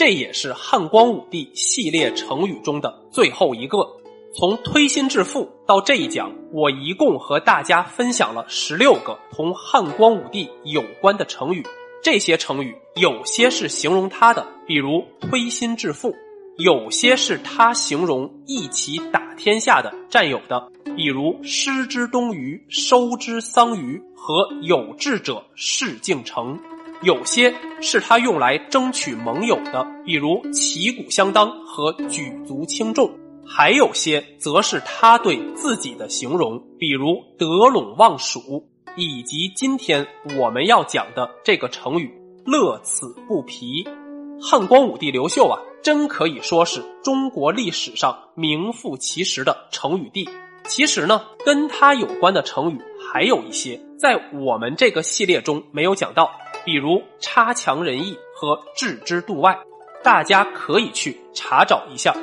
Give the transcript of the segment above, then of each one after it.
这也是汉光武帝系列成语中的最后一个。从推心置腹到这一讲，我一共和大家分享了十六个同汉光武帝有关的成语。这些成语有些是形容他的，比如推心置腹；有些是他形容一起打天下的战友的，比如失之东隅、收之桑榆和有志者事竟成。有些是他用来争取盟友的，比如旗鼓相当和举足轻重；还有些则是他对自己的形容，比如得陇望蜀，以及今天我们要讲的这个成语“乐此不疲”。汉光武帝刘秀啊，真可以说是中国历史上名副其实的成语帝。其实呢，跟他有关的成语还有一些，在我们这个系列中没有讲到。比如“差强人意”和“置之度外”，大家可以去查找一下。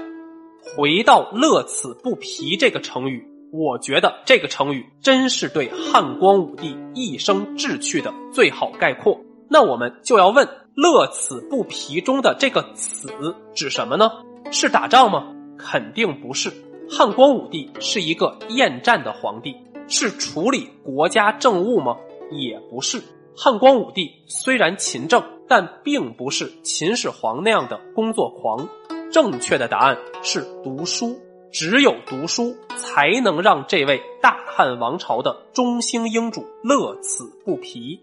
回到“乐此不疲”这个成语，我觉得这个成语真是对汉光武帝一生志趣的最好概括。那我们就要问：“乐此不疲”中的这个“此”指什么呢？是打仗吗？肯定不是。汉光武帝是一个厌战的皇帝，是处理国家政务吗？也不是。汉光武帝虽然勤政，但并不是秦始皇那样的工作狂。正确的答案是读书，只有读书才能让这位大汉王朝的中兴英主乐此不疲。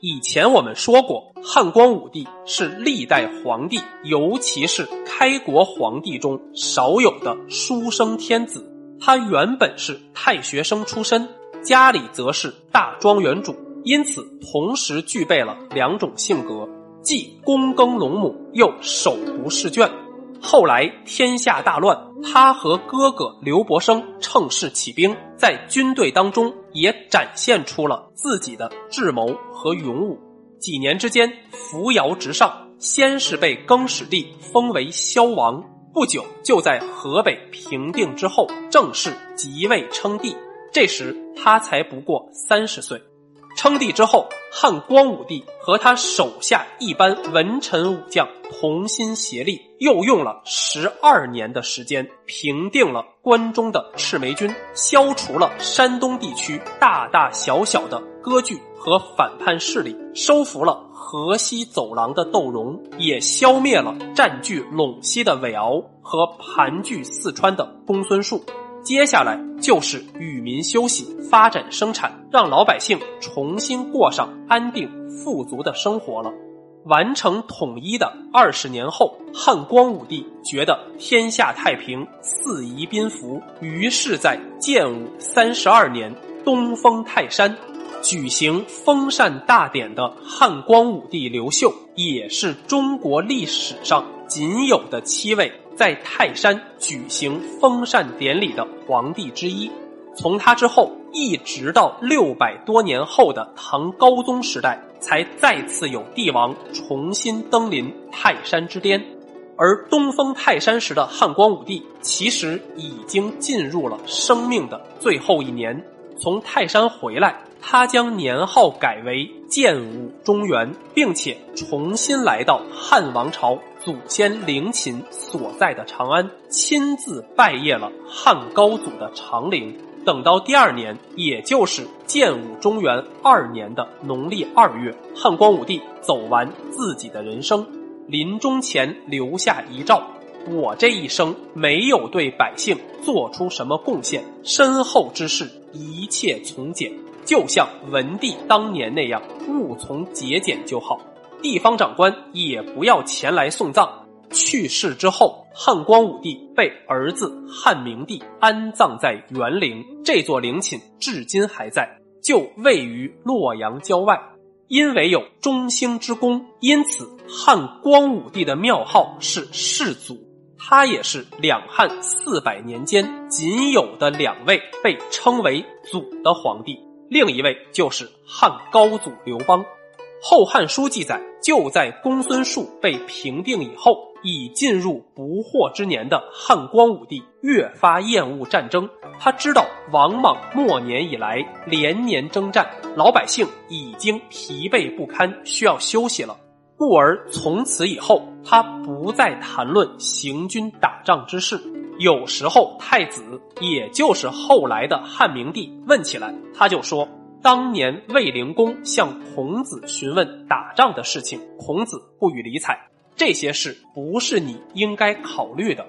以前我们说过，汉光武帝是历代皇帝，尤其是开国皇帝中少有的书生天子。他原本是太学生出身，家里则是大庄园主。因此，同时具备了两种性格，既躬耕陇亩，又手不释卷。后来天下大乱，他和哥哥刘伯升乘势起兵，在军队当中也展现出了自己的智谋和勇武。几年之间，扶摇直上，先是被更始帝封为萧王，不久就在河北平定之后，正式即位称帝。这时他才不过三十岁。称帝之后，汉光武帝和他手下一班文臣武将同心协力，又用了十二年的时间，平定了关中的赤眉军，消除了山东地区大大小小的割据和反叛势力，收服了河西走廊的窦融，也消灭了占据陇西的韦敖和盘踞四川的公孙述。接下来就是与民休息、发展生产，让老百姓重新过上安定富足的生活了。完成统一的二十年后，汉光武帝觉得天下太平，四夷宾服，于是，在建武三十二年东封泰山，举行封禅大典的汉光武帝刘秀，也是中国历史上仅有的七位。在泰山举行封禅典礼的皇帝之一，从他之后一直到六百多年后的唐高宗时代，才再次有帝王重新登临泰山之巅。而东封泰山时的汉光武帝，其实已经进入了生命的最后一年。从泰山回来，他将年号改为建武中原，并且重新来到汉王朝。祖先陵寝所在的长安，亲自拜谒了汉高祖的长陵。等到第二年，也就是建武中原二年的农历二月，汉光武帝走完自己的人生，临终前留下遗诏：“我这一生没有对百姓做出什么贡献，身后之事一切从简，就像文帝当年那样，务从节俭就好。”地方长官也不要前来送葬。去世之后，汉光武帝被儿子汉明帝安葬在元陵，这座陵寝至今还在，就位于洛阳郊外。因为有中兴之功，因此汉光武帝的庙号是世祖。他也是两汉四百年间仅有的两位被称为祖的皇帝，另一位就是汉高祖刘邦。《后汉书》记载，就在公孙述被平定以后，已进入不惑之年的汉光武帝越发厌恶战争。他知道王莽末年以来连年征战，老百姓已经疲惫不堪，需要休息了。故而从此以后，他不再谈论行军打仗之事。有时候太子，也就是后来的汉明帝问起来，他就说：“当年卫灵公向孔子询问打仗的事情，孔子不予理睬。这些事不是你应该考虑的。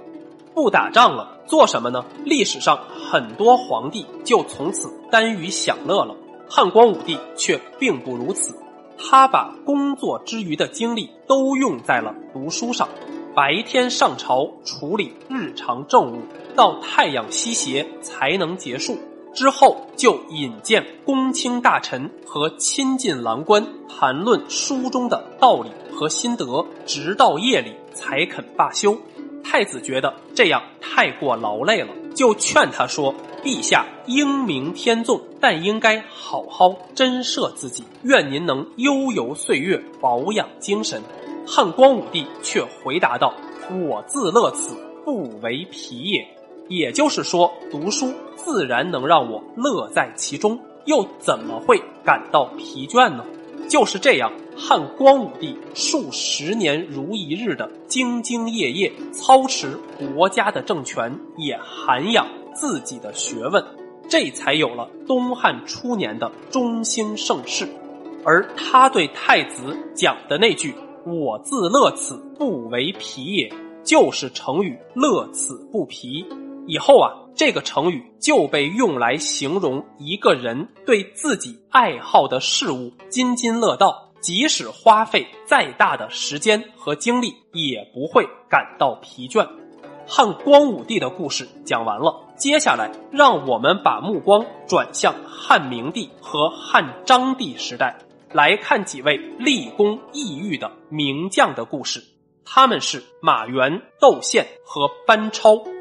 不打仗了，做什么呢？历史上很多皇帝就从此耽于享乐了。汉光武帝却并不如此。”他把工作之余的精力都用在了读书上，白天上朝处理日常政务，到太阳西斜才能结束。之后就引荐公卿大臣和亲近郎官，谈论书中的道理和心得，直到夜里才肯罢休。太子觉得这样太过劳累了，就劝他说。陛下英明天纵，但应该好好珍摄自己。愿您能悠游岁月，保养精神。汉光武帝却回答道：“我自乐此，不为疲也。”也就是说，读书自然能让我乐在其中，又怎么会感到疲倦呢？就是这样，汉光武帝数十年如一日的兢兢业业，操持国家的政权，也涵养。自己的学问，这才有了东汉初年的中兴盛世。而他对太子讲的那句“我自乐此，不为疲也”，就是成语“乐此不疲”。以后啊，这个成语就被用来形容一个人对自己爱好的事物津津乐道，即使花费再大的时间和精力，也不会感到疲倦。汉光武帝的故事讲完了，接下来让我们把目光转向汉明帝和汉章帝时代，来看几位立功异域的名将的故事。他们是马援、窦宪和班超。